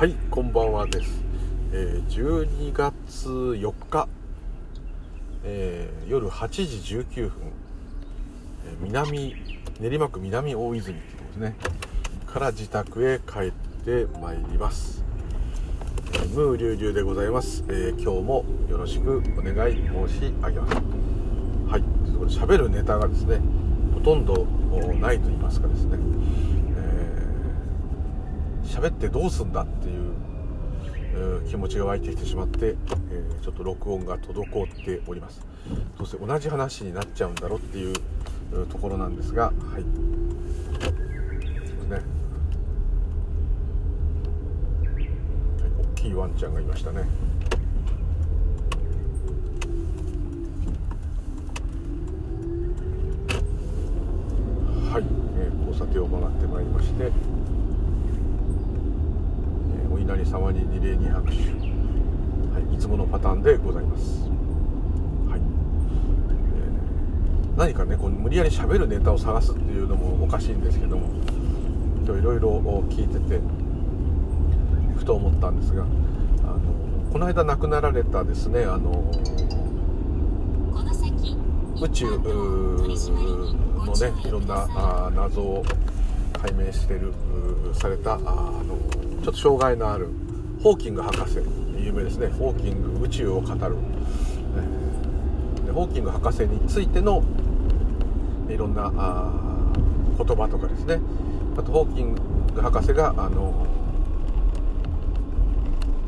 はいこんばんはです、えー12月4日、えー夜8時19分、えー南練馬区南大泉っていうとこですね。から自宅へ帰ってまいります、えー、ムーリュウリュウでございます、えー今日もよろしくお願い申し上げます。はいということで喋るネタがですねほとんどないと言いますかですね、喋ってどうすんだっていうえー気持ちが湧いてきてしまって、えーちょっと録音が滞っております。どうせ同じ話になっちゃうんだろうっていうところなんですがはい。ね。はい大きいワンちゃんがいましたね。はい、えー交差点を曲がってまいりまして、えーお稲荷様に二礼二拍手、はい、いつものパターンでございます、はい。えー何かねこう無理やり喋るネタを探すっていうのもおかしいんですけども今日いろいろ聞いててふと思ったんですがあのこの間亡くなられたですねあの宇宙のねいろんなあ謎を解明してるうされたあのょっと障害のあるホーキング博士有名ですね。ホーキング宇宙を語る、ね。ホーキング博士についてのいろんなあ言葉とかですね。あとホーキング博士があの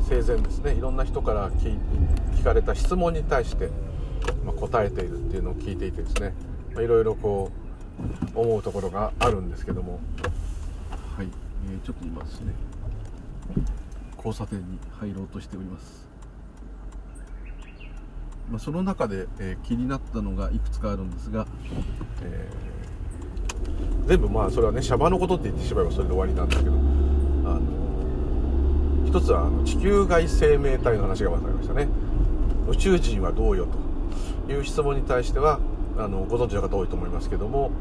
生前ですね。いろんな人から聞聞かれた質問に対して、まあ、答えているっていうのを聞いていてですね、まあ、いろいろこう思うところがあるんですけども。はい、えーちょっと今ですね。交差点に入ろうとしております、まあ、その中で、えー気になったのがいくつかあるんですが、えー全部まあそれはねシャバのことって言ってしまえばそれで終わりなんですけどあの一つはあの地球外生命体の話が分かりましたね。宇宙人はどうよという質問に対してはあのご存知の方多いと思いますけども、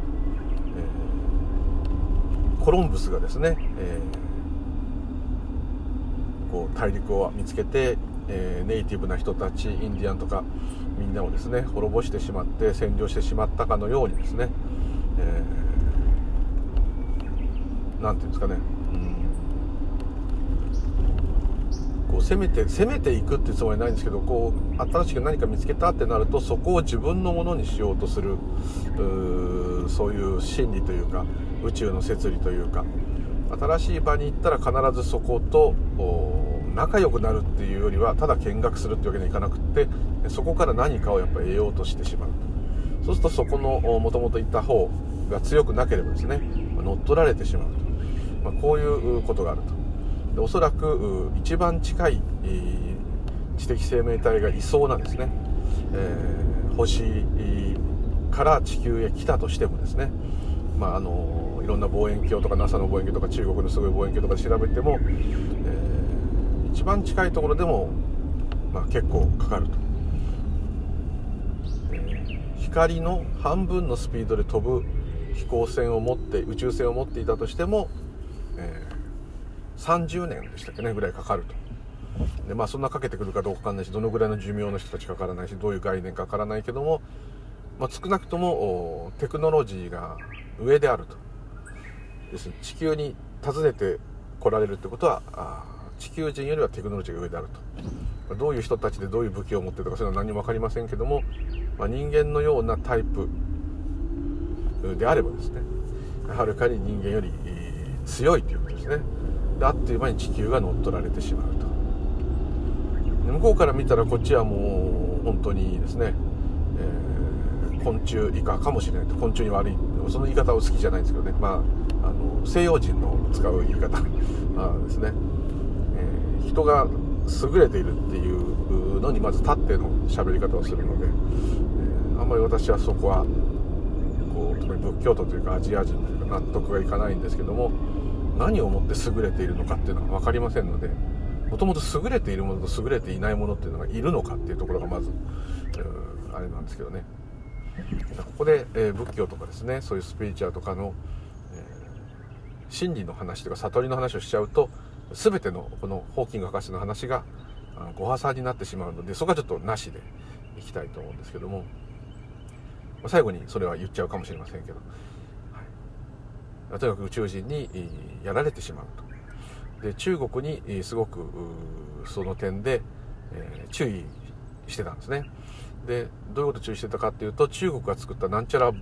えーコロンブスがですね、えーこう大陸を見つけて、えーネイティブな人たちインディアンとかみんなをですね滅ぼしてしまって占領してしまったかのようにですね、えーていうんですかね、うんこう攻めて攻めていくっていうつもりはないんですけどこう新しく何か見つけたってなるとそこを自分のものにしようとするうそういう心理というか宇宙の摂理というか新しい場に行ったら必ずそこと仲良くなるっていうよりはただ見学するっていうわけにはいかなくってそこから何かをやっぱ得ようとしてしまうと。そうするとそこのもともといた方が強くなければですね乗っ取られてしまうと、まあ、こういうことがあると。でおそらく一番近い、知的生命体がいそうなですね、えー星から地球へ来たとしてもですね、まあ、あのいろんな望遠鏡とか NASA の望遠鏡とか中国のすごい望遠鏡とか調べても、えー一番近いところでも、まあ、結構かかると。えー光の半分のスピードで飛ぶ飛行船を持って宇宙船を持っていたとしても、えー30年でしたっけねぐらいかかるとでまあそんなかけてくるかどうかわかんないしどのぐらいの寿命の人たちかからないしどういう概念かわからないけども、まあ、少なくともテクノロジーが上であると要するに地球に訪ねて来られるってことはあ地球人よりはテクノロジーが上であると。どういう人たちでどういう武器を持ってるとかそういうのは何も分かりませんけども、まあ、人間のようなタイプであればですねはるかに人間より強いということですね。であっという間に地球が乗っ取られてしまうと。向こうから見たらこっちはもう本当にですね、えー昆虫以下かもしれないと。昆虫に悪いその言い方を好きじゃないんですけどね。まああの西洋人の使う言い方。あですね、えー人が優れているっていうのにまず立っての喋り方をするので、えーあんまり私はそこはこう特に仏教徒というかアジア人というか納得がいかないんですけども何をもって優れているのかっていうのは分かりませんのでもともと優れているものと優れていないものっていうのがいるのかっていうところがまずうーあれなんですけどね。こで、えー仏教とかですねそういうスピリチュアルとかの、えー真理の話とか悟りの話をしちゃうと全てのこのホーキング博士の話がご破産になってしまうのでそこはちょっとなしでいきたいと思うんですけども最後にそれは言っちゃうかもしれませんけど、はい、とにかく宇宙人にやられてしまうと。で中国にすごくその点で、え注意してたんですね。でどういうこと注意してたかっていうと中国が作ったなんちゃら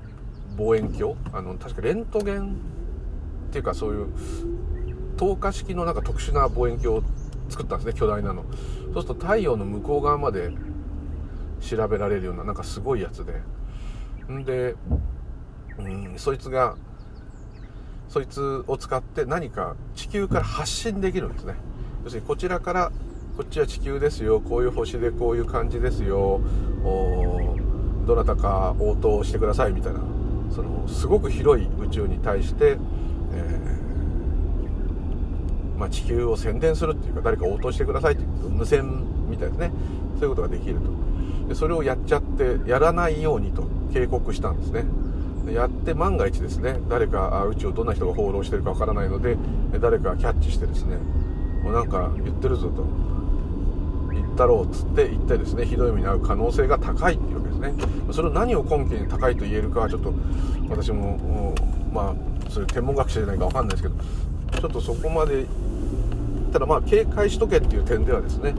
望遠鏡。あの確かレントゲンっていうかそういう透過式のなんか特殊な望遠鏡を作ったんですね巨大なの。そうすると太陽の向こう側まで調べられるようななんかすごいやつで。んでうんそいつがそいつを使って何か地球から発信できるんですね。要するにこちらからこっちは地球ですよ。こういう星でこういう感じですよ。どなたか応答してくださいみたいな。そのすごく広い宇宙に対して、えー、まあ、地球を宣伝するっていうか誰か応答してくださいっていう無線みたいですね。そういうことができると。でそれをやっちゃってやらないようにと警告したんですね。やって万が一ですね誰か宇宙をどんな人が放浪してるかわからないので誰かキャッチしてですねもうなんか言ってるぞと。言ったろうっつって言ってですねひどい目に遭う可能性が高いっていうわけですね。それを何を根拠に高いと言えるかはちょっと私もまあそういう天文学者じゃないか分かんないですけどちょっとそこまでただまあ警戒しとけっていう点ではですね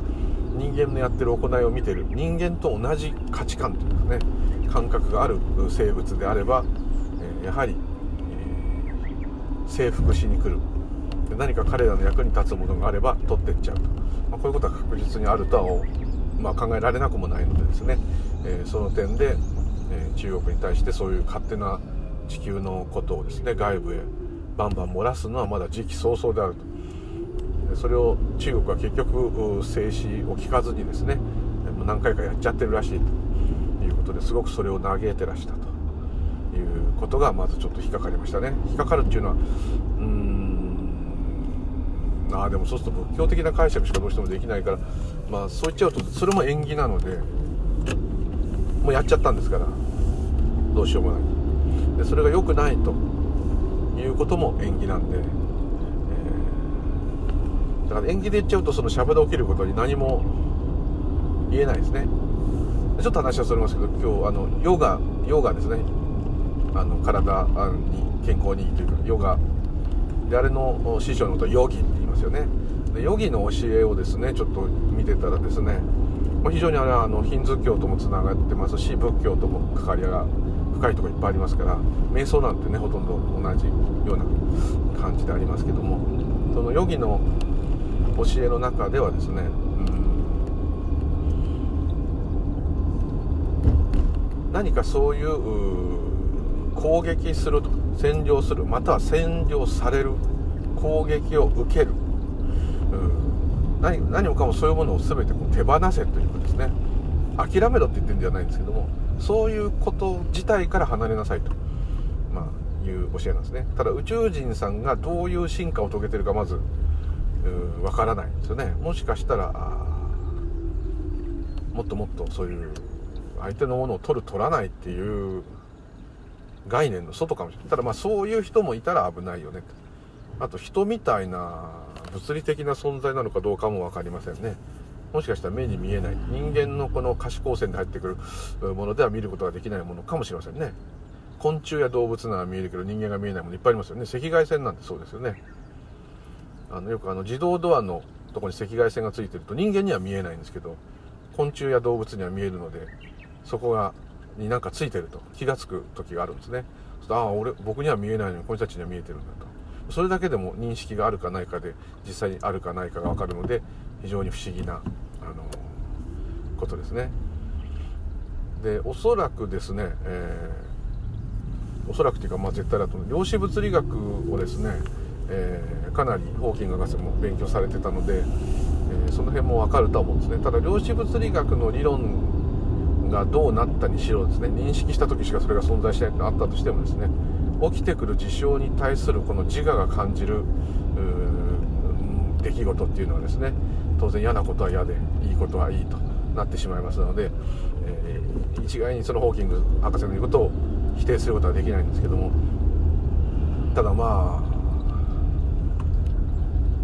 人間のやってる行いを見てる人間と同じ価値観というかね感覚がある生物であれば、えやはり、えー、征服しに来る。何か彼らの役に立つものがあれば取ってっちゃうと、まあ、こういうことは確実にあるとは、まあ、考えられなくもないのでですね、えー、その点で、えー、中国に対してそういう勝手な地球のことをですね外部へバンバン漏らすのはまだ時期尚早であると。それを中国は結局静止を聞かずにですね何回かやっちゃってるらしいということですごくそれを嘆いてらしたということがまずちょっと引っかかりましたね。引っかかるっていうのはうんああでもそうすると仏教的な解釈しかどうしてもできないからまあそう言っちゃうとそれも縁起なのでもうやっちゃったんですからどうしようもない。でそれが良くないということも縁起なんで、えー、だから縁起で言っちゃうとそのしゃべで起きることに何も言えないですね。ちょっと話はそれますけど今日あのヨガヨガですね。あの体に健康にいいというかヨガ。であれの師匠のことヨギ。っますよね。でヨギの教えをですねちょっと見てたらですね、非常にあれはあのヒンズー教ともつながってますし仏教とも関わりが深いとこいっぱいありますから瞑想なんてねほとんど同じような感じでありますけどもそのヨギの教えの中ではですね、うん、何かそういう攻撃すると占領するまたは占領される攻撃を受ける、うん、何何もかもそういうものを全てこう手放せというかですね。諦めろって言ってるんじゃないんですけどもそういうこと自体から離れなさいと、まあ、いう教えなんですね。ただ宇宙人さんがどういう進化を遂げてるかまずわからないんですよね。もしかしたらもっともっとそういう相手のものを取る取らないっていう概念の外かもしれない。ただまあそういう人もいたら危ないよねあと人みたいな物理的な存在なのかどうかも分かりませんね。もしかしたら目に見えない。人間のこの可視光線で入ってくるものでは見ることができないものかもしれませんね。昆虫や動物なら見えるけど人間が見えないものいっぱいありますよね。赤外線なんてそうですよね。あのよくあの自動ドアのとこに赤外線がついてると人間には見えないんですけど昆虫や動物には見えるのでそこがになんかついてると気が付く時があるんですね。ああ俺僕には見えないのにこの人たちには見えてるんだと。それだけでも認識があるかないかで実際にあるかないかが分かるので非常に不思議な、あのことですね。でおそらくですね、えー、おそらくというかまあ絶対だと思う。量子物理学をですね、えー、かなりホーキング博士も勉強されてたので、えー、その辺も分かるとは思うんですね。ただ量子物理学の理論がどうなったにしろですね認識した時しかそれが存在しないとあったとしてもですね起きてくる事象に対するこの自我が感じる出来事っていうのはですね当然嫌なことは嫌でいいことはいいとなってしまいますので、えー、一概にそのホーキング博士の言うことを否定することはできないんですけどもただまあ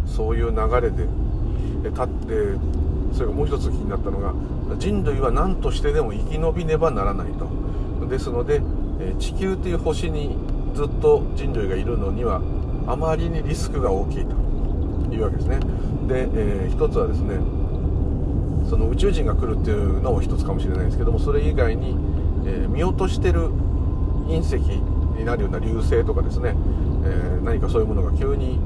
そういう流れで立ってそれがもう一つ気になったのが人類は何としてでも生き延びねばならないと。ですので地球という星にずっと人類がいるのにはあまりにリスクが大きいというわけですね。で、えー、一つはですねその宇宙人が来るっていうのも一つかもしれないですけどもそれ以外に、えー、見落としてる隕石になるような流星とかですね、えー、何かそういうものが急に、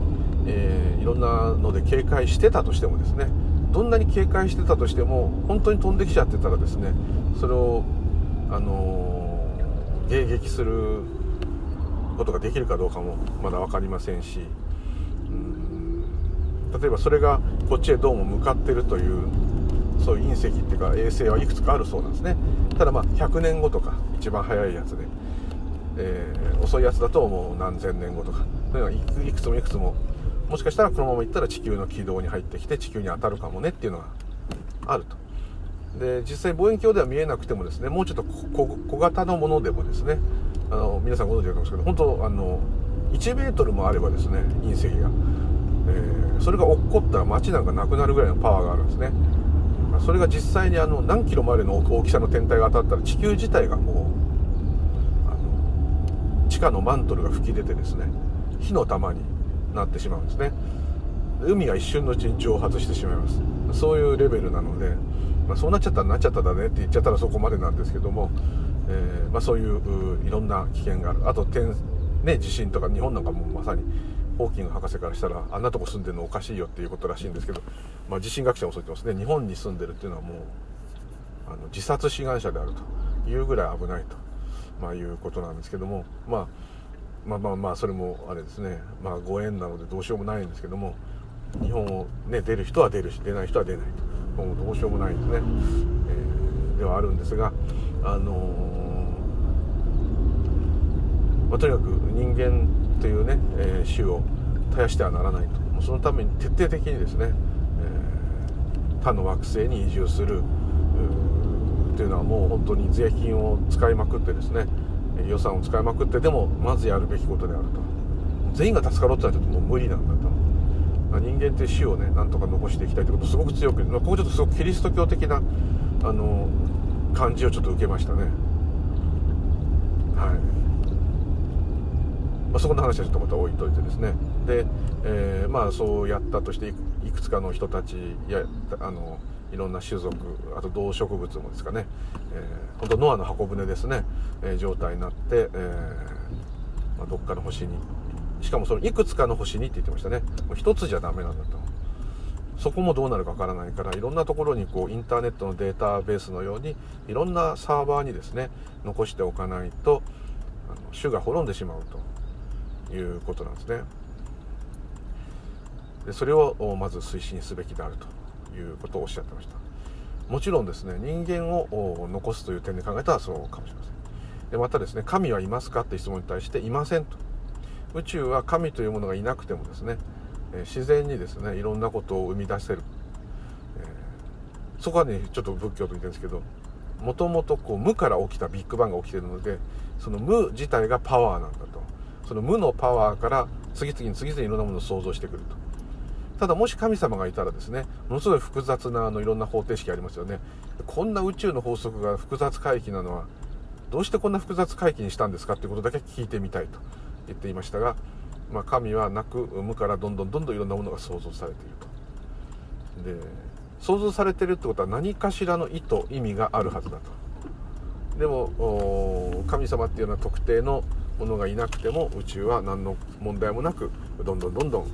えー、いろんなので警戒してたとしてもですねどんなに警戒してたとしても本当に飛んできちゃってたらですねそれをあの迎撃することができるかどうかもまだ分かりませんしうん。例えばそれがこっちへどうも向かってるというそういう隕石っていうか衛星はいくつかあるそうなんですね。ただまあ100年後とか一番早いやつで、えー、遅いやつだともう何千年後とかそういうのがいくつもいくつももしかしたらこのままいったら地球の軌道に入ってきて地球に当たるかもねっていうのがあると。で実際望遠鏡では見えなくてもですねもうちょっと小型のものでもですねあの皆さんご存知だと思うんですけど本当あの1メートルもあればですね隕石が、えー、それが落っこったら街なんかなくなるぐらいのパワーがあるんですね。それが実際にあの何キロまでの大きさの天体が当たったら地球自体がもう地下のマントルが吹き出てですね火の玉になってしまうんですね。海が一瞬のうちに蒸発してしまいます。そういうレベルなので、まあ、そうなっちゃったらなっちゃっただねって言っちゃったらそこまでなんですけども、えー、まあ、そういういろんな危険がある。あと天、ね、地震とか日本なんかもまさにホーキング博士からしたらあんなとこ住んでるのおかしいよっていうことらしいんですけど、まあ、地震学者もそう言ってます。ね日本に住んでるっていうのはもうあの自殺志願者であるというぐらい危ないと、まあ、いうことなんですけどもまあまあまあまあそれもあれですね。まあご縁なのでどうしようもないんですけども日本をね出る人は出るし出ない人は出ないと。もうどうしようもないですね、えー、ではあるんですがあのー、まあ、とにかく人間というね、えー、種を絶やしてはならないと。そのために徹底的にですね、えー、他の惑星に移住するというのはもう本当に税金を使いまくってですね予算を使いまくってでもまずやるべきことであると。全員が助かろうってのはちょっともう無理なんだと、まあ、人間って死をねなんとか残していきたいということすごく強く、まあ、ここちょっとすごくキリスト教的なあの感じをちょっと受けましたね。はい、まあ、そこの話はちょっとまた置いといてですね。で、えー、まあそうやったとしていくつかの人たちやあのいろんな種族あと動植物もですかね、えー、本当ノアの箱舟ですね、えー、状態になって、えーまあ、どっかの星に。しかもそのいくつかの星にって言ってましたね。もう一つじゃダメなんだと。そこもどうなるかわからないからいろんなところにこうインターネットのデータベースのようにいろんなサーバーにですね残しておかないとあの種が滅んでしまうと。いうことなんですね。でそれをまず推進すべきであるということをおっしゃってました。もちろんですね人間を残すという点で考えたらそうかもしれません。でまたですね神はいますかって質問に対していませんと。宇宙は神というものがいなくてもですね自然にですねいろんなことを生み出せる、えー、そこはねちょっと仏教と似てるんですけどもともと無から起きたビッグバンが起きてるのでその無自体がパワーなんだと。その無のパワーから次々に次々にいろんなものを想像してくると。ただもし神様がいたらですねものすごい複雑なあのいろんな方程式ありますよね。こんな宇宙の法則が複雑回帰なのはどうしてこんな複雑回帰にしたんですかっていうことだけ聞いてみたいと言っていましたが、まあ、神はなく無からどんどんどんどんいろんなものが想像されていると。で想像されてるってことは何かしらの意図意味があるはずだと。でも神様っていうような特定のものがいなくても宇宙は何の問題もなくどんどんどんどん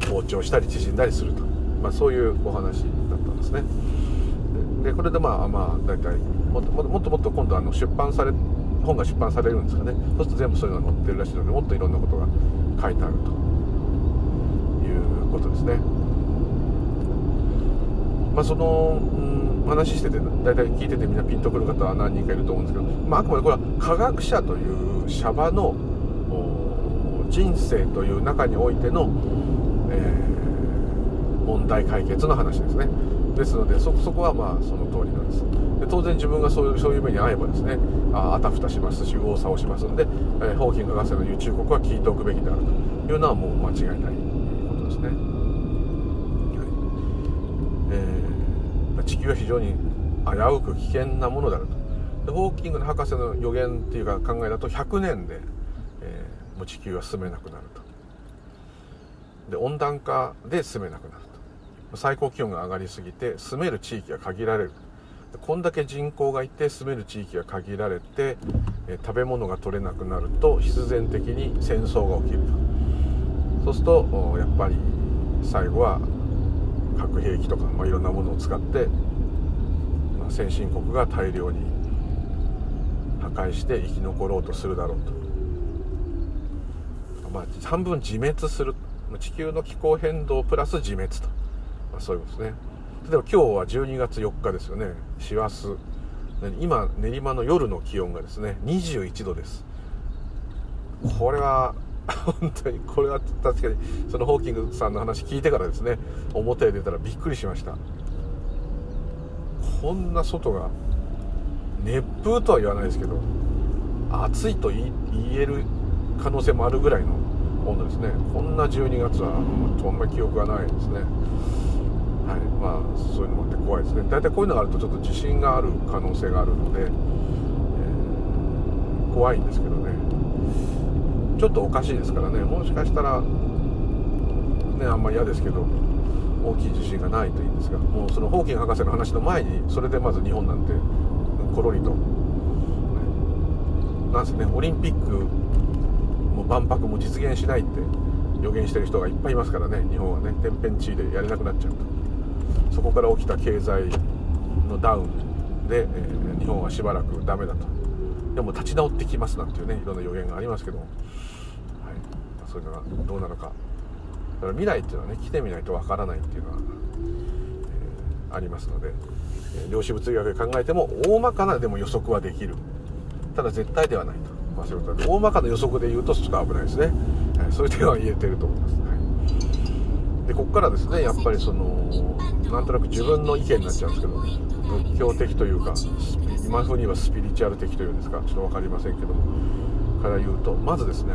膨張したり縮んだりすると、まあ、そういうお話だったんですね。でこれでまあまあ大体もっともっともっと今度あの出版され本が出版されるんですかね。そうすると全部そういうのが載ってるらしいのでもっといろんなことが書いてあると。いうことですね。まあその、うん、話してて大体聞いててみんなピンとくる方は何人かいると思うんですけど、まあ、あくまでこれは科学者というシャバの人生という中においてのえー、問題解決の話ですね。ですのでそこはまあその通りなんです。で当然自分がそういうそういう目に遭えばですねああたふたしますし右往左往しますんで、えー、ホーキング博士の言う忠告は聞いておくべきであるというのはもう間違いないことですね、は、非常に危うく危険なものであると。でホーキングの博士の予言っていうか考えだと100年で、えー、もう地球は住めなくなると。で温暖化で住めなくなると。最高気温が上がりすぎて住める地域が限られる。こんだけ人口がいて住める地域が限られて、え食べ物が取れなくなると必然的に戦争が起きると。そうするとやっぱり最後は核兵器とか、まあ、いろんなものを使って、先進国が大量に破壊して生き残ろうとするだろうと、まあ、半分自滅する。地球の気候変動プラス自滅と、まあ、そういうことですね。例えば今日は12月4日ですよね。師走。今練馬の夜の気温がですね21度です。これは 本当にこれは確かにそのホーキングさんの話聞いてからですね表へ出たらびっくりしました。こんな外が熱風とは言わないですけど暑いと言える可能性もあるぐらいの温度ですね。こんな12月はあんま記憶がないですね。はい。まあそういうのもあって怖いですね。大体こういうのがあるとちょっと地震がある可能性があるので、えー、怖いんですけどね。ちょっとおかしいですからね。もしかしたらねあんまり嫌ですけど。大きい地震がないといいんですがもうそのホーキン博士の話の前にそれでまず日本なんてコロリと、ね、なんせねオリンピックも万博も実現しないって予言してる人がいっぱいいますからね日本はね天変地異でやれなくなっちゃうと。そこから起きた経済のダウンで、えー、日本はしばらくダメだと。でも立ち直ってきますなんていうねいろんな予言がありますけど、はい、そういうのがどうなのか。だから未来っていうのはね来てみないとわからないっていうのは、えー、ありますのでえ量子物理学で考えても大まかなでも予測はできる。ただ絶対ではないと、まあ、そういうことで大まかな予測で言うとちょっと危ないですね、えそういう点は言えてると思います、はい、でここからですねやっぱりそのなんとなく自分の意見になっちゃうんですけど仏教的というか今風にはスピリチュアル的というんですか。ちょっと分かりませんけども。から言うとまずですね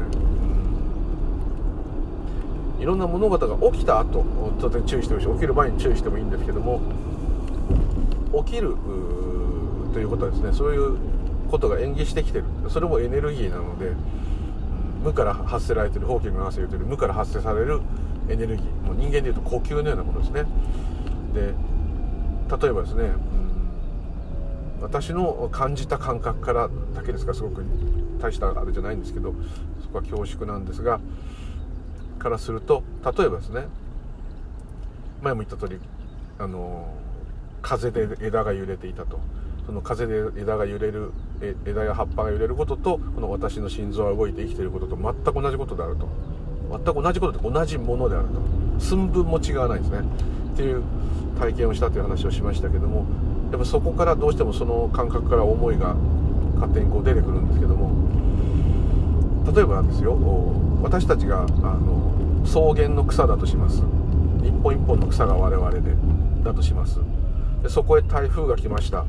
いろんな物事が起きた後当然注意してもいい。し起きる前に注意してもいいんですけども起きるということはですねそういうことが演技してきてる。それもエネルギーなので、無から発せられてるホーキングが発生言うてる無から発生されるエネルギー。もう人間でいうと呼吸のようなものですね。で例えばですね、うん、私の感じた感覚からだけですかすごく。大したあれじゃないんですけどそこは恐縮なんですがからすると例えばですね前も言った通りあの風で枝が揺れていたと。その風で枝が揺れる枝や葉っぱが揺れることとこの私の心臓が動いて生きていることと全く同じことであると。全く同じことで同じものであると。寸分も違わないですね。っていう体験をしたという話をしましたけどもやっぱそこからどうしてもその感覚から思いが勝手にこう出てくるんですけども例えばですよ。私たちがあの草原の草だとします。一本一本の草が我々でだとします。でそこへ台風が来ました。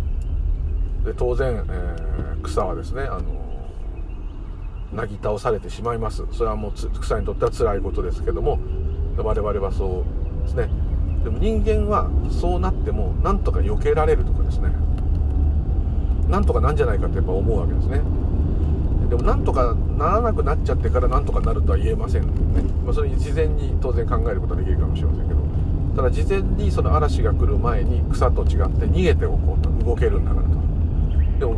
で当然、えー、草はですねあのなぎ倒されてしまいます。それはもう草にとっては辛いことですけども我々はそうですね。でも人間はそうなってもなんとか避けられるとかですね。なんとかなんじゃないかってやっぱ思うわけですね。でもなんとかならなくなっちゃってからなんとかなるとは言えませんね、まあ、それに事前に当然考えることはできるかもしれませんけど。ただ事前にその嵐が来る前に草と違って逃げておこうと。動けるんだからと。でも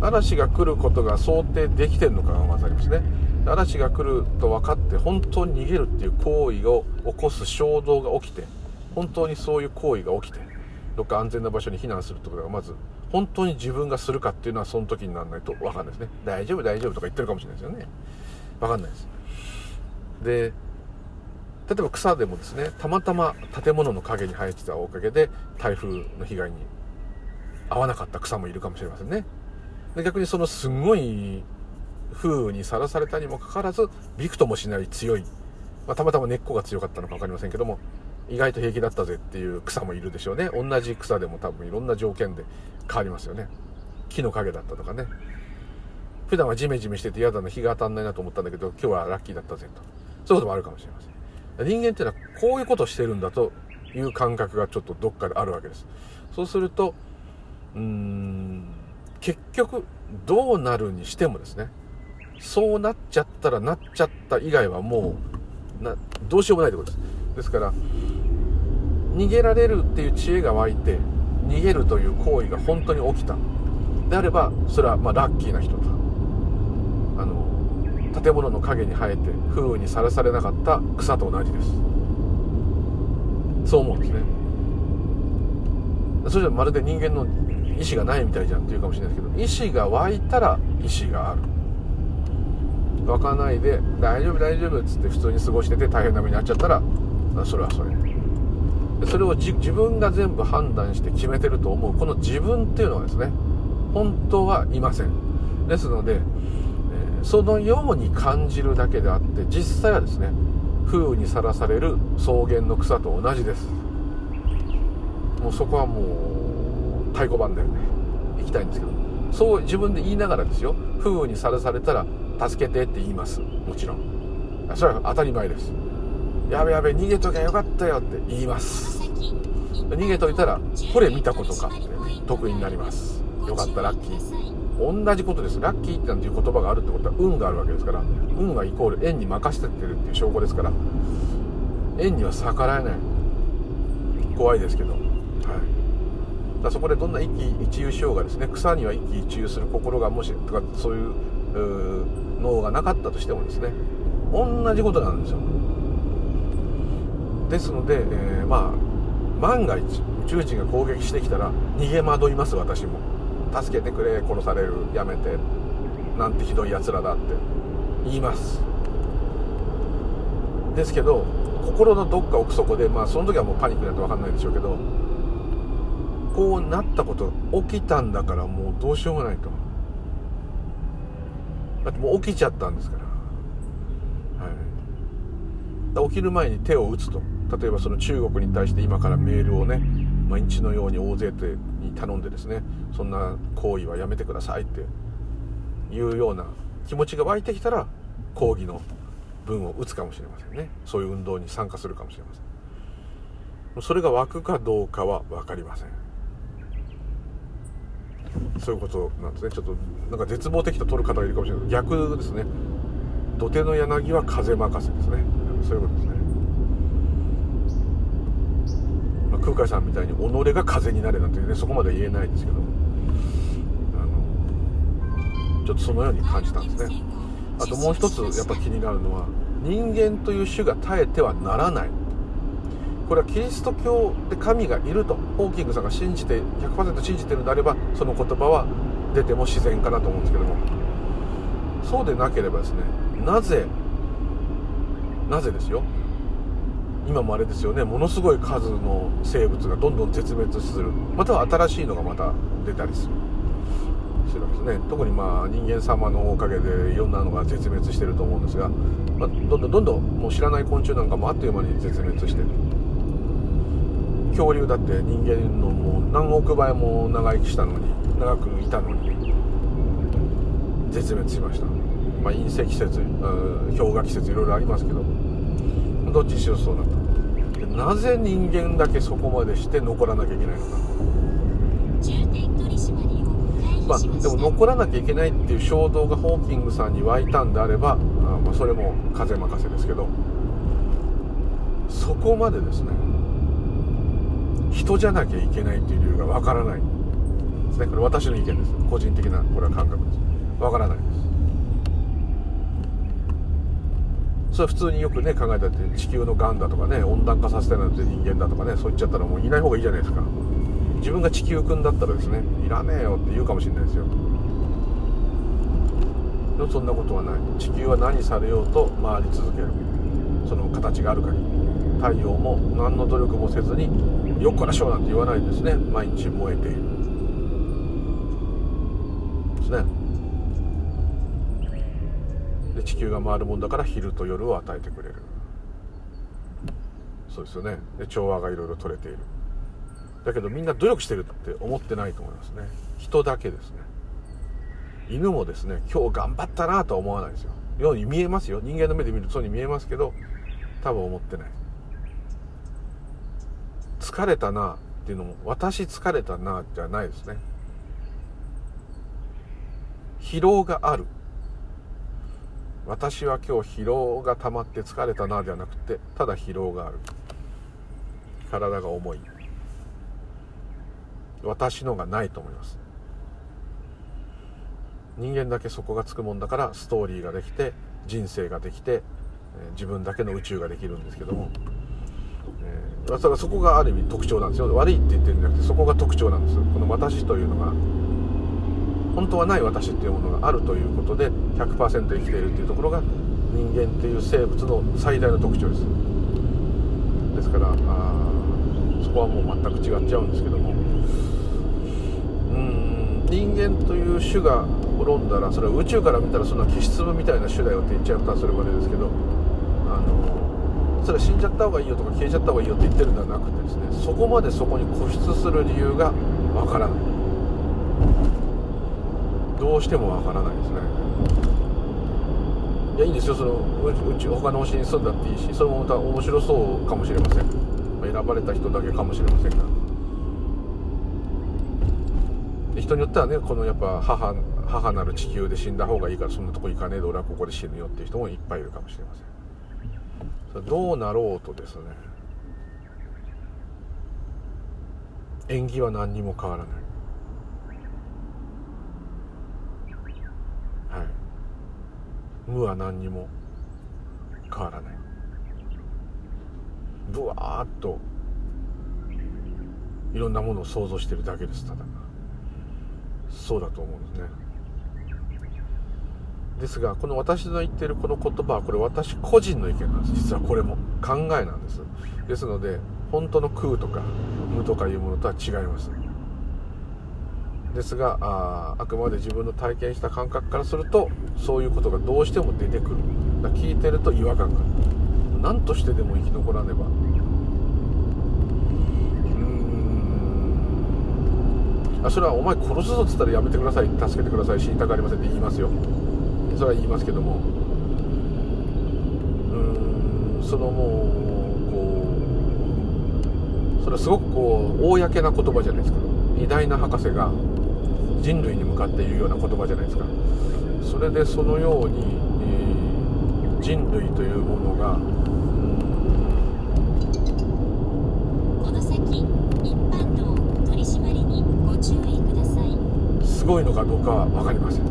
嵐が来ることが想定できてるのかがまずありますね。嵐が来ると分かって本当に逃げるっていう行為を起こす衝動が起きて本当にそういう行為が起きてどっか安全な場所に避難するってことがまず本当に自分がするかっていうのはその時にならないと分かんないですね。大丈夫大丈夫とか言ってるかもしれないですよね。分かんないです。で例えば草でもですねたまたま建物の陰に生えてたおかげで台風の被害に遭わなかった草もいるかもしれませんね。で逆にそのすごい風雨にさらされたにもかかわらずびくともしない強い、まあ、たまたま根っこが強かったのか分かりませんけども意外と平気だったぜっていう草もいるでしょうね。同じ草でも多分いろんな条件で変わりますよね。木の陰だったとかね。普段はジメジメしてて嫌だな日が当たんないなと思ったんだけど今日はラッキーだったぜと。そういうこともあるかもしれません。人間っていうのはこういうことをしてるんだという感覚がちょっとどっかであるわけです。そうするとうーん結局どうなるにしてもですね。そうなっちゃったらなっちゃった以外はもうなどうしようもないってことです。ですから逃げられるっていう知恵が湧いて逃げるという行為が本当に起きた。であればそれはまラッキーな人だ。あの建物の陰に生えて風雨にさらされなかった草と同じです。そう思うんですね。それじゃまるで人間の意志がないみたいじゃんっていうかもしれないですけど意志が湧いたら意志がある。湧かないで大丈夫大丈夫っつって普通に過ごしてて大変な目に遭っちゃったらそれはそれ。それを自分が全部判断して決めてると思う。この自分っていうのはですね本当はいません。ですので、そのように感じるだけであって実際はですね風雨にさらされる草原の草と同じです。もうそこはもう太鼓判だよね。行きたいんですけど。そう自分で言いながらですよ。風雨にさらされたら助けてって言います。もちろん。それは当たり前です。やべやべ逃げときゃよかったよって言います。逃げといたらこれ見たことかって得意になります。よかったラッキー。同じことです。ラッキーってなんていう言葉があるってことは運があるわけですから運はイコール縁に任せてってるっていう証拠ですから縁には逆らえない。怖いですけど。はい。だそこでどんな一喜一憂しようがですね草には一喜一憂する心がもしとかそういう脳がなかったとしてもですね同じことなんですよ。ですので、えー、まあ万が一宇宙人が攻撃してきたら逃げ惑います私も。助けてくれ殺されるやめてなんてひどいやつらだって言います。ですけど心のどっか奥底でまあその時はもうパニックになって分かんないでしょうけどこうなったこと起きたんだからもうどうしようもないと。だってもう起きちゃったんですから,、はい、起きる前に手を打つと。例えばその中国に対して今からメールをね毎日のように大勢に頼んでですねそんな行為はやめてくださいっていうような気持ちが湧いてきたら抗議の文を打つかもしれませんね。そういう運動に参加するかもしれません。それが湧くかどうかは分かりません。そういうことなんですね。ちょっとなんか絶望的と取る方がいるかもしれない。逆ですね。土手の柳は風任せですね。そういうことですね。空海さんみたいに己が風になれなんてねそこまで言えないですけど。あのちょっとそのように感じたんですね。あともう一つやっぱ気になるのは人間という種が耐えてはならない。これはキリスト教で神がいるとホーキングさんが信じて100%信じてるのであればその言葉は出ても自然かなと思うんですけども。そうでなければですねなぜなぜですよ。今もあれですよね。ものすごい数の生物がどんどん絶滅する。または新しいのがまた出たりする。するわけですね。特にまあ人間様のおかげでいろんなのが絶滅してると思うんですが、まあ、どんどんどんどんもう知らない昆虫なんかもあっという間に絶滅してる。恐竜だって人間のもう何億倍も長生きしたのに長くいたのに絶滅しました。まあ隕石説氷河期説いろいろありますけど。どっちにしろそうなったなぜ人間だけそこまでして残らなきゃいけないのか。まあでも残らなきゃいけないっていう衝動がホーキングさんに湧いたんであればあ、まあ、それも風任せですけど。そこまでですね。人じゃなきゃいけないっていう理由がわからない。ですね。これ私の意見です。個人的なこれは感覚です。わからないですそれは普通によくね考えたって地球のがんだとかね温暖化させたなんて人間だとかねそう言っちゃったらもういない方がいいじゃないですか。自分が地球君だったらですねいらねえよって言うかもしれないですよ。でもそんなことはない。地球は何されようと回り続ける。その形がある限り。太陽も何の努力もせずによっこらしょうなんて言わないですね。毎日燃えている。ですね。で地球が回るもんだから昼と夜を与えてくれる。そうですよね。で調和がいろいろ取れている。だけどみんな努力してるって思ってないと思いますね。人だけですね。犬もですね今日頑張ったなとは思わないですよ。ように見えますよ。人間の目で見るとそうに見えますけど多分思ってない。疲れたなっていうのも私疲れたなじゃないですね。疲労がある。私は今日疲労が溜まって疲れたなではなくてただ疲労がある。体が重い。私のがないと思います。人間だけそこがつくもんだからストーリーができて人生ができて自分だけの宇宙ができるんですけども、えー、そこがある意味特徴なんですよ。悪いって言ってるんじゃなくてそこが特徴なんですこの私というのが本当はない私っていうものがあるということで100%生きているっていうところが人間っていう生物の最大の特徴です。ですからあそこはもう全く違っちゃうんですけども。うん人間という種が滅んだらそれは宇宙から見たらそんな消し粒みたいな種だよって言っちゃったらそれまでですけどあのそれは死んじゃった方がいいよとか消えちゃった方がいいよって言ってるんではなくてですねそこまでそこに固執する理由がわからない。どうしてもわからないですね。いやいいんですよ。そのうち他の星に住んだっていいしそれもまた面白そうかもしれません。選ばれた人だけかもしれませんが。人によってはねこのやっぱ母母なる地球で死んだ方がいいからそんなとこ行かねえで俺はここで死ぬよっていう人もいっぱいいるかもしれません。それどうなろうとですね。縁起は何にも変わらない。無は何にも。変わらない。ブワーッと。いろんなものを想像してるだけですただ。そうだと思うんですね。ですがこの私の言ってるこの言葉はこれ私個人の意見なんです。実はこれも。考えなんです。ですので本当の空とか無とかいうものとは違います。ですがああくまで自分の体験した感覚からするとそういうことがどうしても出てくる。聞いてると違和感がある。何としてでも生き残らねば。うん。あそれはお前殺すぞっつったらやめてください。助けてください。死にたくありませんって言いますよ。それは言いますけども。うん。そのもうこうそれはすごくこう公な言葉じゃないですか偉大な博士が人類に向かって言うような言葉じゃないですか。それでそのように、えー、人類というものがすごいのかどうかは分かりません。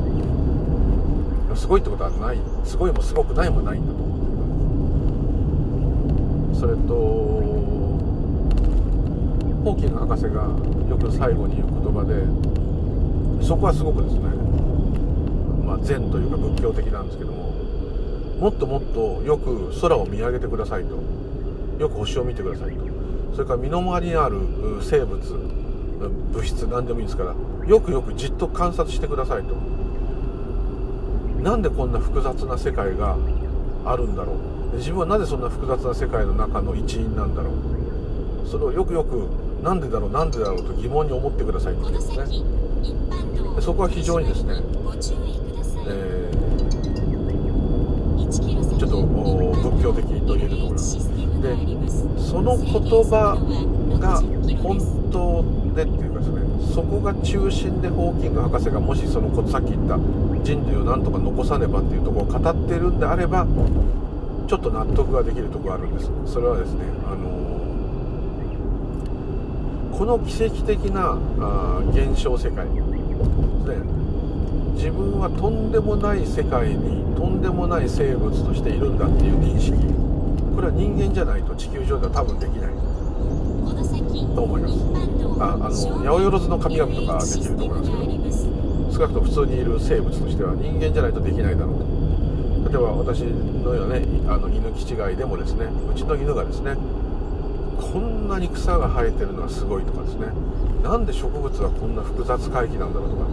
すごいってことはない。すごいもすごくないもないんだと。思ってそれとホーキング博士がよく最後に言う言葉でそこはすごくですね。まあ禅というか仏教的なんですけどももっともっとよく空を見上げてくださいと。よく星を見てくださいと。それから身の回りにある生物物質何でもいいですからよくよくじっと観察してくださいと。なんでこんな複雑な世界があるんだろう。自分はなぜそんな複雑な世界の中の一員なんだろう。それをよくよくなんでだろうなんでだろうと疑問に思ってくださいって言うんですね。そこは非常にですね、えー、ちょっと仏教的と言えると思います。でその言葉が本当でっていうかですねそこが中心でホーキング博士がもしそのさっき言った人類をなんとか残さねばっていうところを語ってるんであればちょっと納得ができるところがあるんです。それはですねあの、この奇跡的なあ現象世界。ですね。自分はとんでもない世界にとんでもない生物としているんだっていう認識。これは人間じゃないと地球上では多分できない。と思います。ああの八百万の神々とかできると思いますけど少なくとも普通にいる生物としては人間じゃないとできないだろうと。例えば私のようなねあの犬気違いでもですねうちの犬がですねこんなに草が生えてるのはすごいとかですね。なんで植物はこんな複雑回帰なんだろうとか。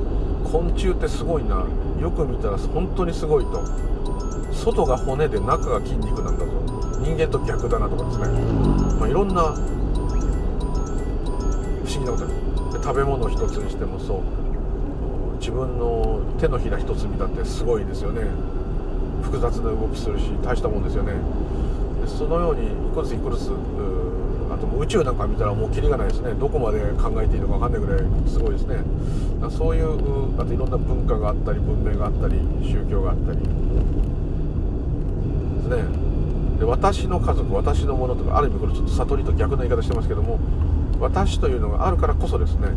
昆虫ってすごいな。よく見たら本当にすごいと。外が骨で中が筋肉なんだぞ人間と逆だなとかですね、まあ、いろんな不思議なことで食べ物一つにしてもそう。自分の手のひら一つ見たってすごいですよね。複雑な動きするし大したもんですよね。そのように一個ずつ一個ずつと宇宙なんか見たらもうキリがないですね。どこまで考えていいのか分かんないぐらいすごいですね。そういうあといろんな文化があったり文明があったり宗教があったり。ですね。で私の家族私のものとかある意味これちょっと悟りと逆の言い方してますけども私というのがあるからこそですね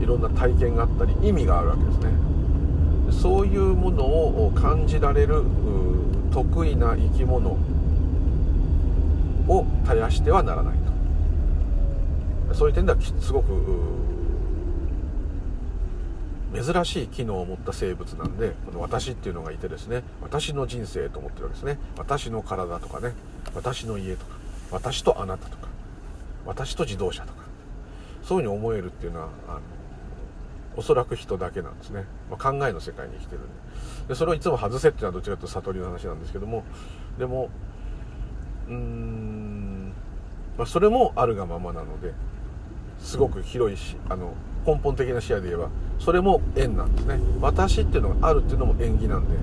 いろんな体験があったり意味があるわけですね。そういうものを感じられる得意な生き物を絶やしてはならない。そういう点ではすごく珍しい機能を持った生物なんでこの私っていうのがいてですね私の人生と思ってるわけですね。私の体とかね私の家とか私とあなたとか私と自動車とかそういうふうに思えるっていうのはあのおそらく人だけなんですね、まあ、考えの世界に生きてるんで。でそれをいつも外せっていうのはどちらかというと悟りの話なんですけどもでもうーん、まあ、それもあるがままなのですごく広いしあの根本的な視野で言えばそれも縁なんですね。私っていうのがあるっていうのも縁起なんで。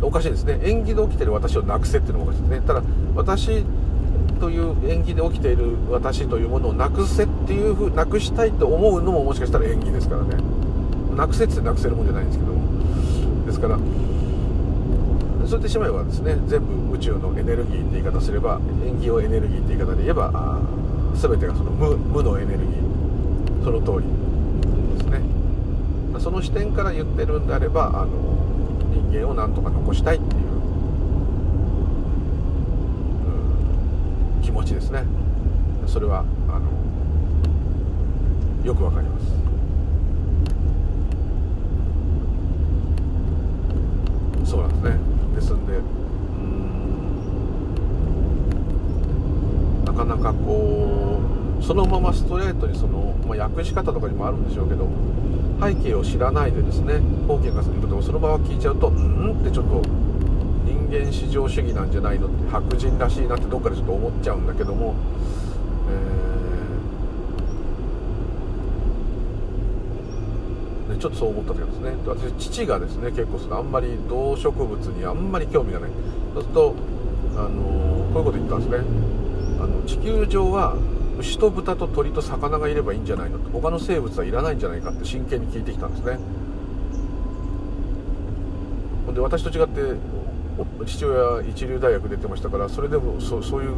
おかしいですね。縁起で起きてる私をなくせっていうのもおかしいですね。ただ私という縁起で起きている私というものをなくせっていうふうなくしたいと思うのももしかしたら縁起ですからね。なくせってなくせるもんじゃないんですけどですからそうやってしまえばですね全部宇宙のエネルギーって言い方すれば縁起をエネルギーって言い方で言えば全てがその無無のエネルギーその通り。ですね。その視点から言ってるんであればあの人間をなんとか残したいっていう気持ちですね。それはあのよくわかります。そうなんですね。ですんでうんなかなかこうそのままストレートにその、まあ、訳し方とかにもあるんでしょうけど背景を知らないでですね方言がすることをそのまま聞いちゃうとうん？ってちょっと人間至上主義なんじゃないの？って白人らしいなってどっかでちょっと思っちゃうんだけども、えー、ね、ちょっとそう思った時ですね私父がですね結構そのあんまり動植物にあんまり興味がない。そうすると、あの、こういうこと言ったんですね。あの地球上は牛と豚と鳥と魚がいればいいんじゃないの？他の生物はいらないんじゃないかって真剣に聞いてきたんですね。ほんで私と違って父親一流大学出てましたからそれでもそそういう、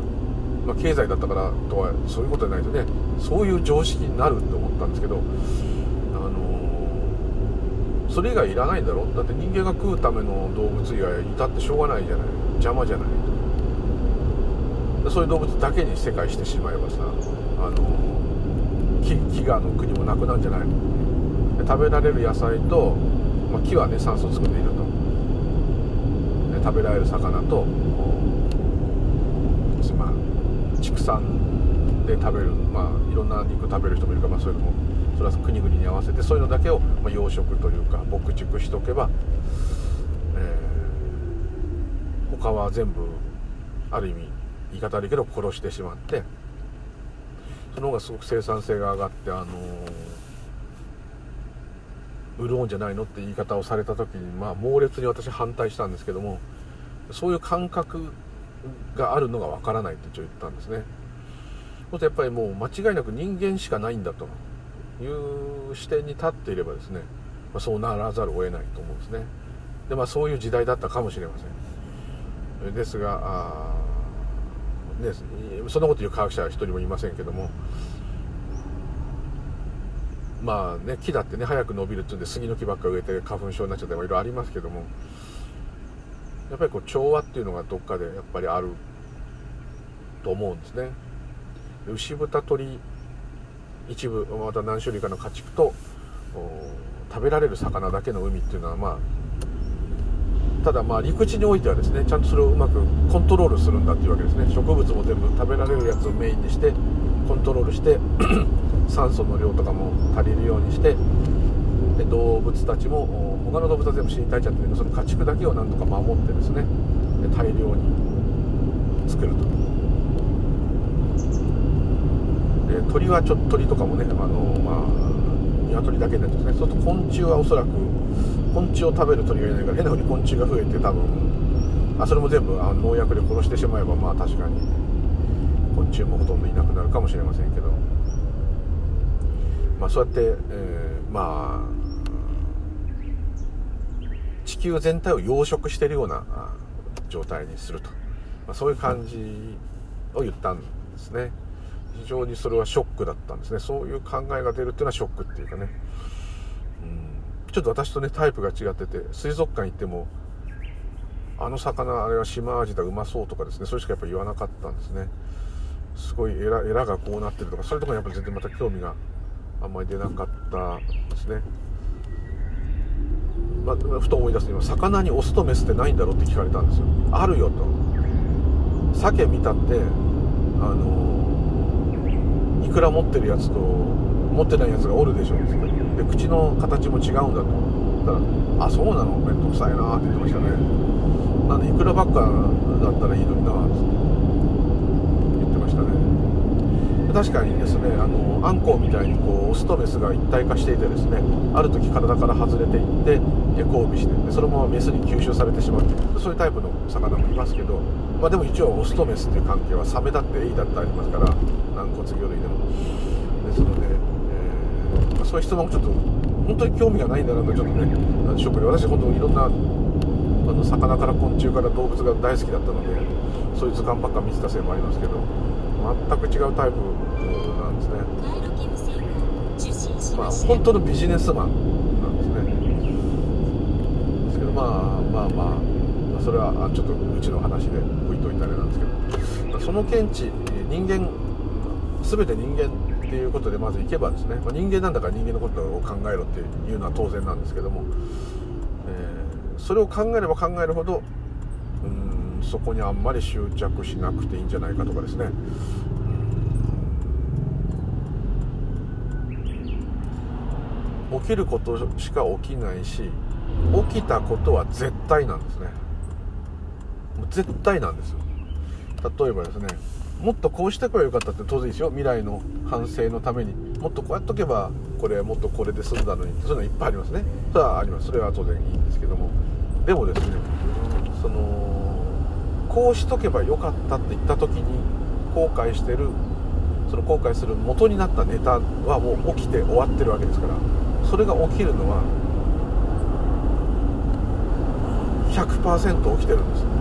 まあ、経済だったからとはそういうことじゃないとねそういう常識になるって思ったんですけど、あのー、それ以外いらないんだろ？だって人間が食うための動物以外いたってしょうがないじゃない。邪魔じゃない。そういう動物だけに世界してしまえばさ、あのー、飢餓の国もなくなるんじゃない？の食べられる野菜と、まあ、木はね酸素を作っていると。食べられる魚と、まあ、畜産で食べる、まあ、いろんな肉食べる人もいるか、まあ、そういうのもそれは国々に合わせてそういうのだけを、まあ、養殖というか牧畜しておけば、えー、他は全部ある意味言い方悪いけど殺してしまってその方がすごく生産性が上がってあのー潤うんじゃないのって言い方をされた時に、まあ、猛烈に私反対したんですけどもそういう感覚があるのがわからないって一応言ったんですね。そうとやっぱりもう間違いなく人間しかないんだという視点に立っていればですね、まあ、そうならざるを得ないと思うんですね。でまあそういう時代だったかもしれません。ですが、ね、そんなこと言う科学者は一人もいませんけども。まあね木だってね早く伸びるっていうんで杉の木ばっか植えて花粉症になっちゃったりいろいろありますけども。やっぱりこう調和っていうのがどっかでやっぱりあると思うんですね。牛豚鳥一部また何種類かの家畜と食べられる魚だけの海っていうのはまあただまあ陸地においてはですねちゃんとそれをうまくコントロールするんだっていうわけですね。植物も全部食べられるやつをメインにしてコントロールして 酸素の量とかも足りるようにしてで動物たちも他の動物は全部死に絶えちゃってるその家畜だけをなんとか守ってですね大量に作ると。で鳥はちょっと鳥とかもねあのまあ鶏だけになってですね。そうすると昆虫はおそらく昆虫を食べる鳥がいないから変なふうに昆虫が増えて多分あそれも全部あ農薬で殺してしまえばまあ確かに昆虫もほとんどいなくなるかもしれませんけど。まあそうやって、えー、まあ地球全体を養殖してるような状態にすると、まあ、そういう感じを言ったんですね。非常にそれはショックだったんですね。そういう考えが出るっていうのはショックっていうかね、ちょっと私とねタイプが違ってて水族館行ってもあの魚あれは島味だうまそうとかですねそれしかやっぱ言わなかったんですね。すごいエラエラがこうなってるとかそういうところにやっぱ全然また興味があんまり出なかったですね。まあ、ふと思い出すと今魚にオスとメスってないんだろうって聞かれたんですよ。あるよと。鮭見たってあのいくら持ってるやつと持ってないやつがおるでしょ。で口の形も違うんだとだからあそうなの面倒くさいなって言ってましたね。なんでいくらばっかだったらいいのになって言ってましたね。確かにですねあのアンコウみたいにこうオスとメスが一体化していてですねある時体から外れていってで交尾してでそのままメスに吸収されてしまう。そういうタイプの魚もいますけど、まあ、でも一応オスとメスっていう関係はサメだってエイだってありますから軟骨魚類でも。ですので、そういう質問もちょっと本当に興味がないんだなとちょっとねショックで私本当いろんなあの魚から昆虫から動物が大好きだったのでそういう図鑑ばっか見てたせいもありますけど全く違うタイプなんですね。まあ本当のビジネスマンなんですね。ですけどまあまあまあそれはちょっとうちの話で置いといたあれなんですけどその見地人間全て人間っていうことでまずいけばですね、まあ、人間なんだから人間のことを考えろっていうのは当然なんですけども、えー、それを考えれば考えるほどうんそこにあんまり執着しなくていいんじゃないかとかですね。起きることしか起きないし起きたことは絶対なんですね。絶対なんですよ。例えばですねもっとこうしておけばよかったって当然ですよ。未来の反省のためにもっとこうやっとけばこれもっとこれで済んだのにそういうのいっぱいありますね。それはありますそれは当然いいんですけどもでもですねそのこうしとけばよかったって言った時に後悔してるその後悔する元になったネタはもう起きて終わってるわけですからそれが起きるのは100%起きてるんです。もう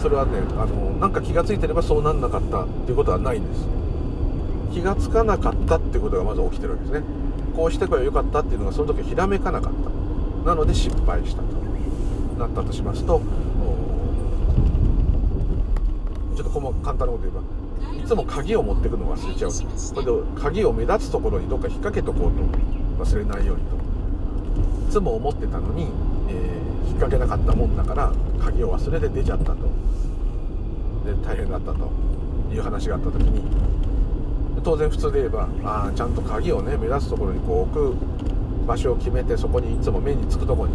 それはねあのなんか気が付いてればそうなんなかったっていうことはないんです。気が付かなかったっていうことがまず起きてるわけですね。こうしてこればよかったっていうのがその時ひらめかなかった。なので失敗したとなったとしますとちょっと簡単なこと言えばいつも鍵を持ってくの忘れちゃうこれで鍵を目立つところにどっか引っ掛けとこうと忘れないようにと。いつも思ってたのに、引っ掛けなかったもんだから鍵を忘れて出ちゃったと。で大変だったと。いう話があった時に当然普通で言えばああちゃんと鍵をね目立つところにこう置く場所を決めてそこにいつも目につくとこに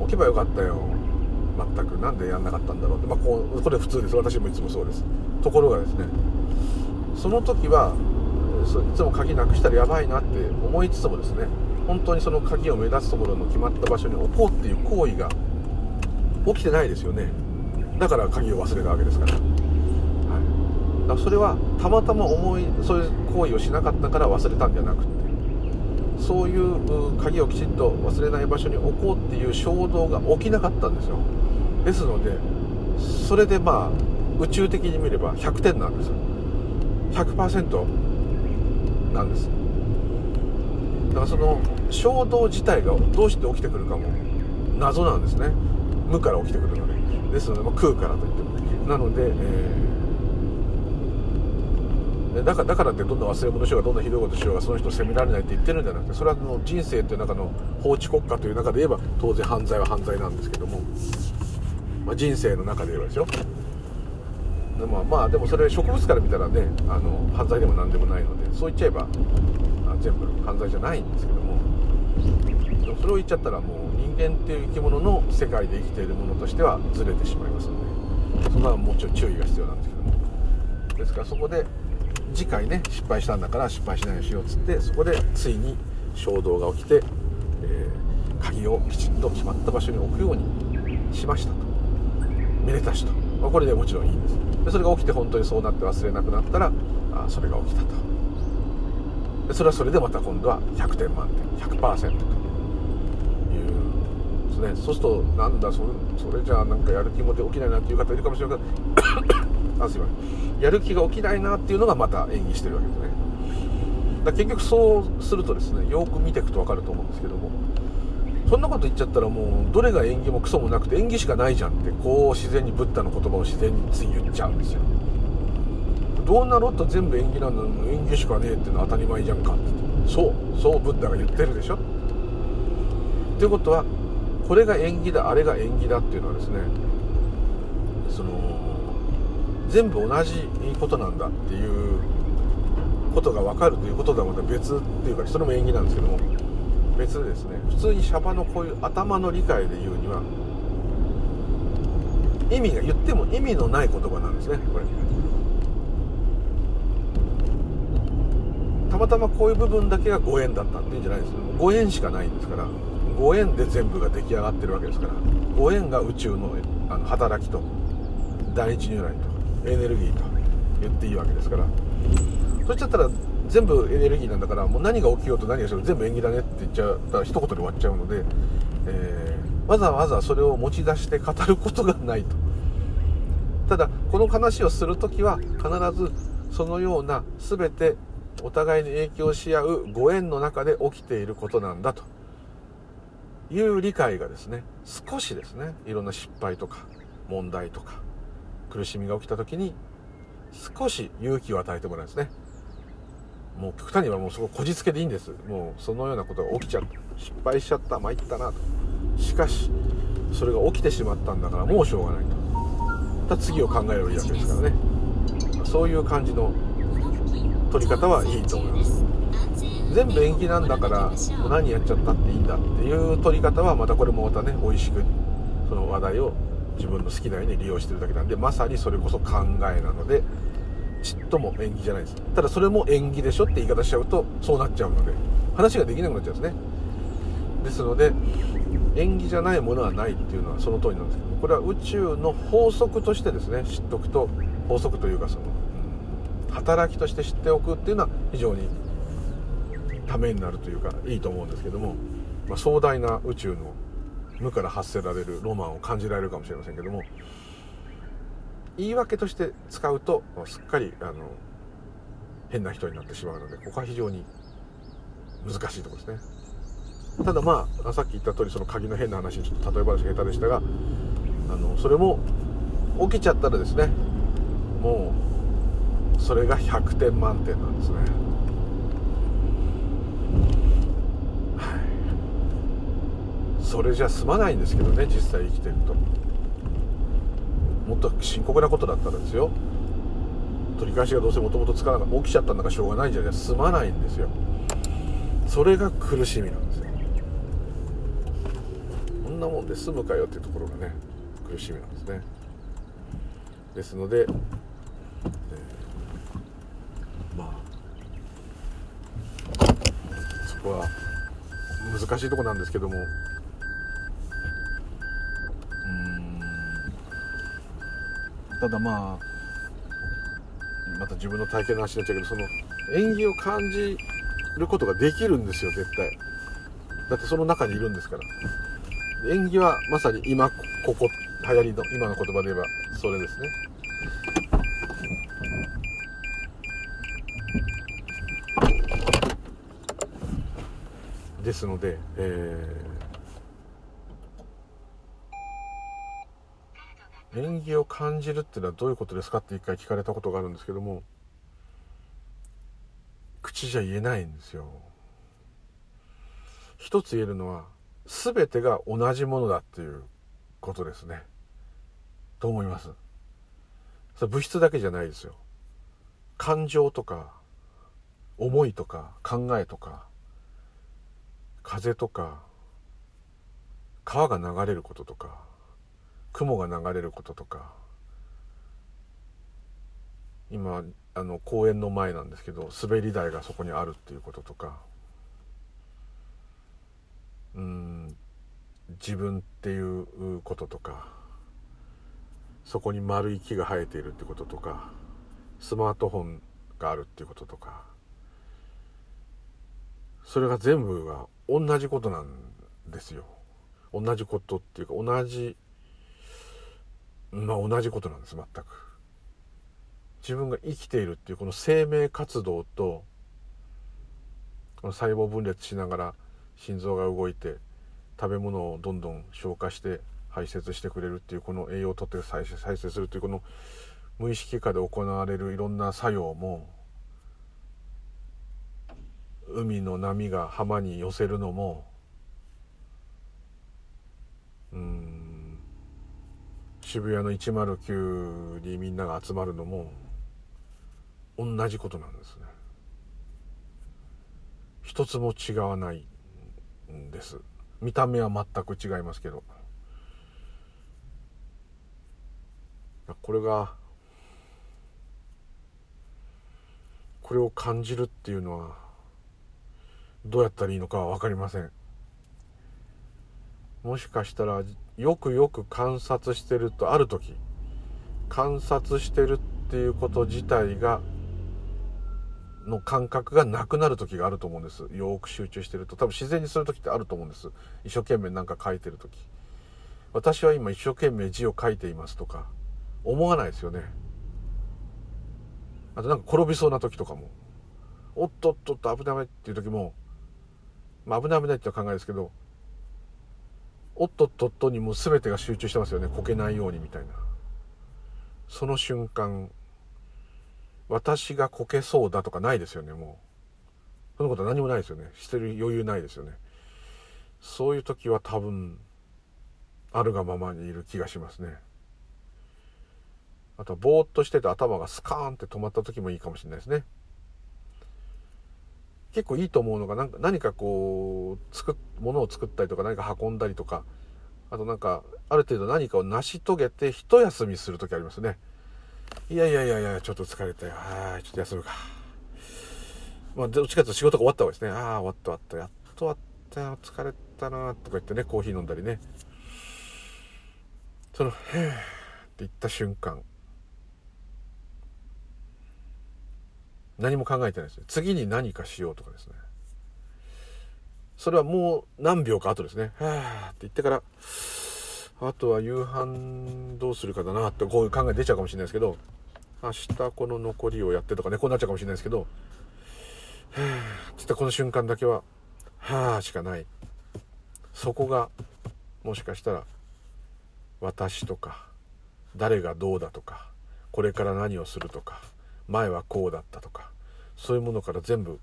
置けばよかったよ。全く。何でやんなかったんだろうって、まあ、こうこれ普通です。私もいつもそうです。ところがですねその時はいつも鍵なくしたらやばいなって思いつつもですね本当にその鍵を目指すところの決まった場所に置こうっていう行為が起きてないですよね。だから鍵を忘れたわけですから,、はい、だからそれはたまたま思いそういう行為をしなかったから忘れたんじゃなくてそういう鍵をきちんと忘れない場所に置こうっていう衝動が起きなかったんですよ。ですのでそれでまあ宇宙的に見れば100点なんです100%なんです。だからその衝動自体がどうして起きてくるかも謎なんですね。無から起きてくるのでですので、まあ、空からといってもね。なので、えー、だからだからってどんな忘れ物しようがどんなひどいことしようがその人を責められないって言ってるんじゃなくてそれはの人生という中の法治国家という中で言えば当然犯罪は犯罪なんですけども、まあ、人生の中で言えばですよ。でもまあでもそれ植物から見たらねあの犯罪でも何でもないのでそう言っちゃえば全部犯罪じゃないんですけども。どそれを言っちゃったらもう人間っていう生き物の世界で生きているものとしてはずれてしまいますのでそこはもちょい注意が必要なんですけども。ですからそこで次回ね失敗したんだから失敗しないようにしようっつってそこでついに衝動が起きて、えー、鍵をきちんと決まった場所に置くようにしましたと。めでたしと、まあ、これでもちろんいいです。でそれが起きて本当にそうなって忘れなくなったらあそれが起きたと。でそれはそれでまた今度は100点満点100%というですね。そうするとなんだそれそれじゃあなんかやる気も起きないなっていう方いるかもしれないけど あすいません。やる気が起きないなっていうのがまた演技してるわけですね。だ結局そうするとですねよく見ていくと分かると思うんですけどもそんなこと言っちゃったらもうどれが縁起もクソもなくて縁起しかないじゃんってこう自然にブッダの言葉を自然につい言っちゃうんですよ。どうなろうと全部縁起なんだ縁起しかねえってのは当たり前じゃんかって。そうそうブッダが言ってるでしょ。ということはこれが縁起だあれが縁起だっていうのはですねその全部同じことなんだっていうことが分かるということとはまた別っていうかそれも縁起なんですけども。別でですね普通にシャバのこういう頭の理解で言うには意味が言っても意味のない言葉なんですねこれ。たまたまこういう部分だけがご縁だったっていうんじゃないですよ。ご縁しかないんですからご縁で全部が出来上がってるわけですからご縁が宇宙のあの働きと第一如来とエネルギーと言っていいわけですから。そっちゃったら全部エネルギーなんだからもう何が起きようと何がしようと全部縁起だねって言っちゃったら一言で終わっちゃうので、えー、わざわざそれを持ち出して語ることがないと。ただこの話をする時は必ずそのような全てお互いに影響し合うご縁の中で起きていることなんだと。いう理解がですね少しですねいろんな失敗とか問題とか苦しみが起きた時に少し勇気を与えてもらうんですね。もう極端にはもうそここじつけでいいんです。もうそのようなことが起きちゃった失敗しちゃった参ったなと。しかしそれが起きてしまったんだからもうしょうがないと。また次を考えればいいわけですからね。そういう感じの取り方はいいと思います。全部延期なんだから何やっちゃったっていいんだっていう取り方はまたこれもまたね美味しくその話題を自分の好きなように利用してるだけなんでまさにそれこそ考えなのでちっとも縁起じゃないです。ただそれも縁起でしょって言い方しちゃうとそうなっちゃうので話ができなくなっちゃうんですね。ですので縁起じゃないものはないっていうのはその通りなんですけどこれは宇宙の法則としてですね知っておくと法則というかその、働きとして知っておくっていうのは非常にためになるというかいいと思うんですけども、まあ、壮大な宇宙の無から発せられるロマンを感じられるかもしれませんけども言い訳として使うとすっかりあの変な人になってしまうのでここは非常に難しいところですね。ただまあさっき言った通りその鍵の変な話ちょっと例え話下手でしたがあのそれも起きちゃったらですねもうそれが100点満点なんですね。はい。それじゃ済まないんですけどね実際生きてると。もっと深刻なことだったらですよ。取り返しがどうせもともとつかなかった起きちゃったんだからしょうがないんじゃない済まないんですよ。それが苦しみなんですよこんなもんで済むかよっていうところがね苦しみなんですね。ですので、えー、まあそこは難しいとこなんですけども。ただまあまた自分の体験の話になっちゃうけどその縁起を感じることができるんですよ絶対。だってその中にいるんですから。縁起はまさに今ここ流行りの今の言葉で言えばそれですね。ですので、えー縁起を感じるっていうのはどういうことですかって一回聞かれたことがあるんですけども口じゃ言えないんですよ。一つ言えるのは全てが同じものだっていうことですね。と思います。それ物質だけじゃないですよ。感情とか思いとか考えとか風とか川が流れることとか雲が流れることとか今あの公園の前なんですけど滑り台がそこにあるっていうこととかうん自分っていうこととかそこに丸い木が生えているってこととかスマートフォンがあるっていうこととかそれが全部が同じことなんですよ。同じことっていうか同じまあ同じことなんです全く。自分が生きているっていうこの生命活動とこの細胞分裂しながら心臓が動いて食べ物をどんどん消化して排泄してくれるっていうこの栄養をとって再生するっていうこの無意識下で行われるいろんな作用も海の波が浜に寄せるのもうん渋谷の109にみんなが集まるのも同じことなんですね。一つも違わないんです。見た目は全く違いますけど。これがこれを感じるっていうのはどうやったらいいのかは分かりません。もしかしたらよくよく観察してるとある時観察してるっていうこと自体がの感覚がなくなる時があると思うんです。よく集中してると。多分自然にする時ってあると思うんです。一生懸命なんか書いてる時。私は今一生懸命字を書いていますとか思わないですよね。あとなんか転びそうな時とかも。おっとっとっと危ないっていう時もまあ危ない危ないって考えですけどおっとっとっとにもう全てが集中してますよね。こけないようにみたいな。その瞬間私がこけそうだとかないですよねもう。そのことは何もないですよね。してる余裕ないですよね。そういう時は多分あるがままにいる気がしますね。あとぼーっとしてて頭がスカーンって止まった時もいいかもしれないですね。結構いいと思うのがなんか何かこう作ものを作ったりとか何か運んだりとかあとなんかある程度何かを成し遂げて一休みする時ありますねいやいやいやいや、ちょっと疲れたよ。はい、ちょっと休むか。まあ、どっちかというと仕事が終わった方がいいですね。ああ、終わった終わった。やっと終わったよ。疲れたな。とか言ってね、コーヒー飲んだりね。その、へえって言った瞬間。何も考えてないですよ。次に何かしようとかですね。それはもう何秒か後ですね。はあって言ってから、あとは夕飯どうするかだなってこういう考え出ちゃうかもしれないですけど明日この残りをやってとかねこうなっちゃうかもしれないですけどはぁつってこの瞬間だけははあしかないそこがもしかしたら私とか誰がどうだとかこれから何をするとか前はこうだったとかそういうものから全部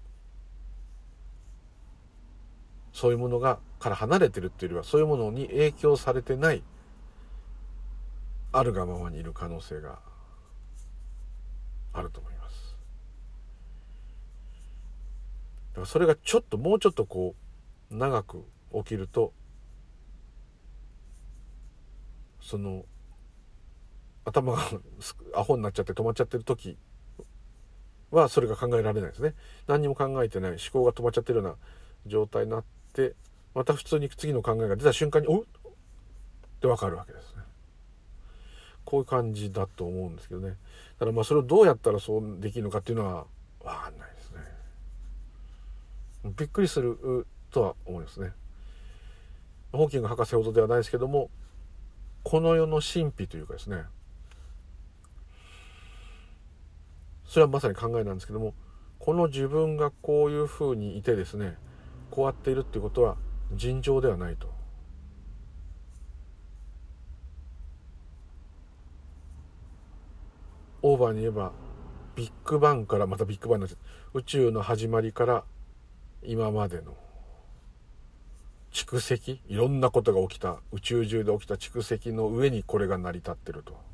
そういうものがから離れてるっていうよりはそういうものに影響されてないあるがままにいる可能性があると思います。だからそれがちょっともうちょっとこう長く起きるとその頭がアホになっちゃって止まっちゃってる時はそれが考えられないですね何にも考えてない思考が止まっちゃってるような状態になってまた普通に次の考えが出た瞬間に「おっ!」って分かるわけですね。こういう感じだと思うんですけどね。だからまあそれをどうやったらそうできるのかっていうのは分かんないですね。びっくりするとは思いますね。ホーキング博士ほどではないですけどもこの世の神秘というかですねそれはまさに考えなんですけどもこの自分がこういうふうにいてですねこうやっているっていうことは尋常ではないと。オーバーに言えばビッグバンからまたビッグバンになっちゃう。宇宙の始まりから今までの。蓄積？いろんなことが起きた。宇宙中で起きた蓄積の上にこれが成り立ってると。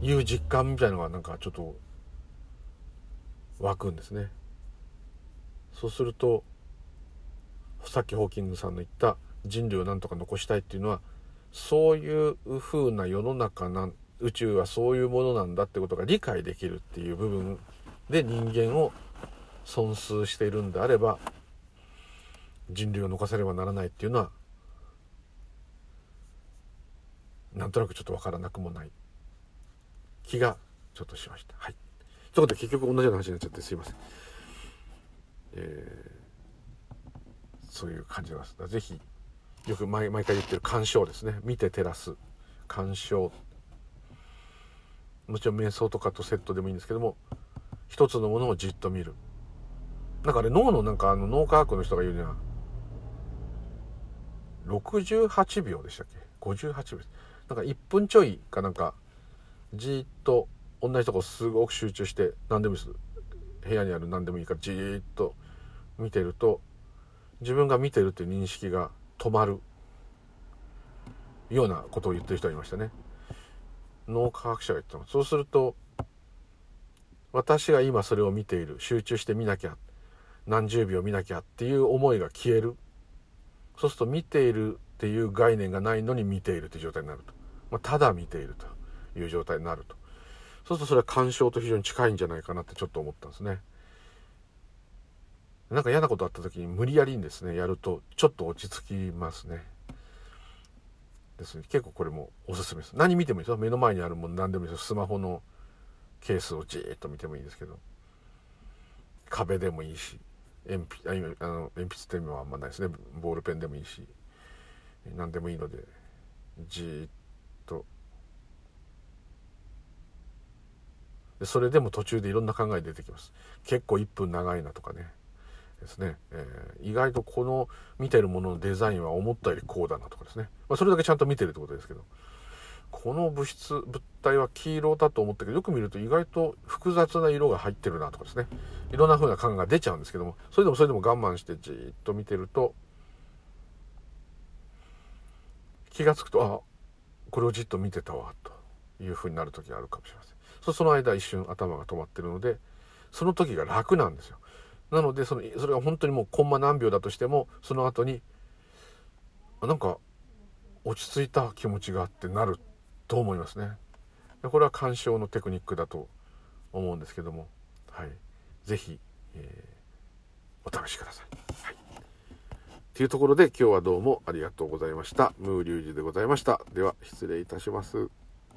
いう実感みたいなのがなんかちょっと湧くんですね。そうするとさっきホーキングさんの言った人類をなんとか残したいっていうのはそういう風な世の中な宇宙はそういうものなんだってことが理解できるっていう部分で人間を損数しているんであれば人類を残さねばならないっていうのはなんとなくちょっと分からなくもない。気がちょっとしました。はい。ということで結局同じような話になっちゃってすいません。えー、そういう感じです。ぜひよく毎毎回言ってる鑑賞ですね。見て照らす鑑賞。もちろん瞑想とかとセットでもいいんですけども一つのものをじっと見る。なんかあれ脳のなんかあの脳科学の人が言うには68秒でしたっけ？58秒なんか1分ちょいかなんかじっと同じとこすごく集中して何でもいいです。部屋にある何でもいいからじっと見てると自分が見てるっていう認識が止まるようなことを言ってる人がいましたね。脳科学者が言ったの。そうすると私が今それを見ている集中して見なきゃ何十秒見なきゃっていう思いが消える。そうすると見ているっていう概念がないのに見ているという状態になると、まあ、ただ見ていると。いう状態になると。そうするとそれは干渉と非常に近いんじゃないかなってちょっと思ったんですね。なんか嫌なことあった時に無理やりにですねやるとちょっと落ち着きますね。ですね。結構これもおすすめです。何見てもいいですよ。目の前にあるもの何でもいいですよ。スマホのケースをじーっと見てもいいですけど。壁でもいいし鉛筆あの鉛筆っていうのはあんまないですね。ボールペンでもいいし何でもいいのでじーっとそれでも途中でいろんな考え出てきます。結構1分長いなとかね。ですね、えー、意外とこの見てるもののデザインは思ったよりこうだなとかですね、まあ、それだけちゃんと見てるってことですけど。この物質物体は黄色だと思ったけどよく見ると意外と複雑な色が入ってるなとかですね。いろんな風な感が出ちゃうんですけども。それでもそれでも我慢してじーっと見てると気が付くとあこれをじっと見てたわという風になる時があるかもしれません。そその間一瞬頭が止まってるのでその時が楽なんですよ。なのでそのそれが本当にもうコンマ何秒だとしてもその後になんか落ち着いた気持ちがあってなると思いますね。これは鑑賞のテクニックだと思うんですけども。はい。是非、えー、お試しください、はい、というところで今日はどうもありがとうございました。ムーリュウジでございました。では失礼いたします。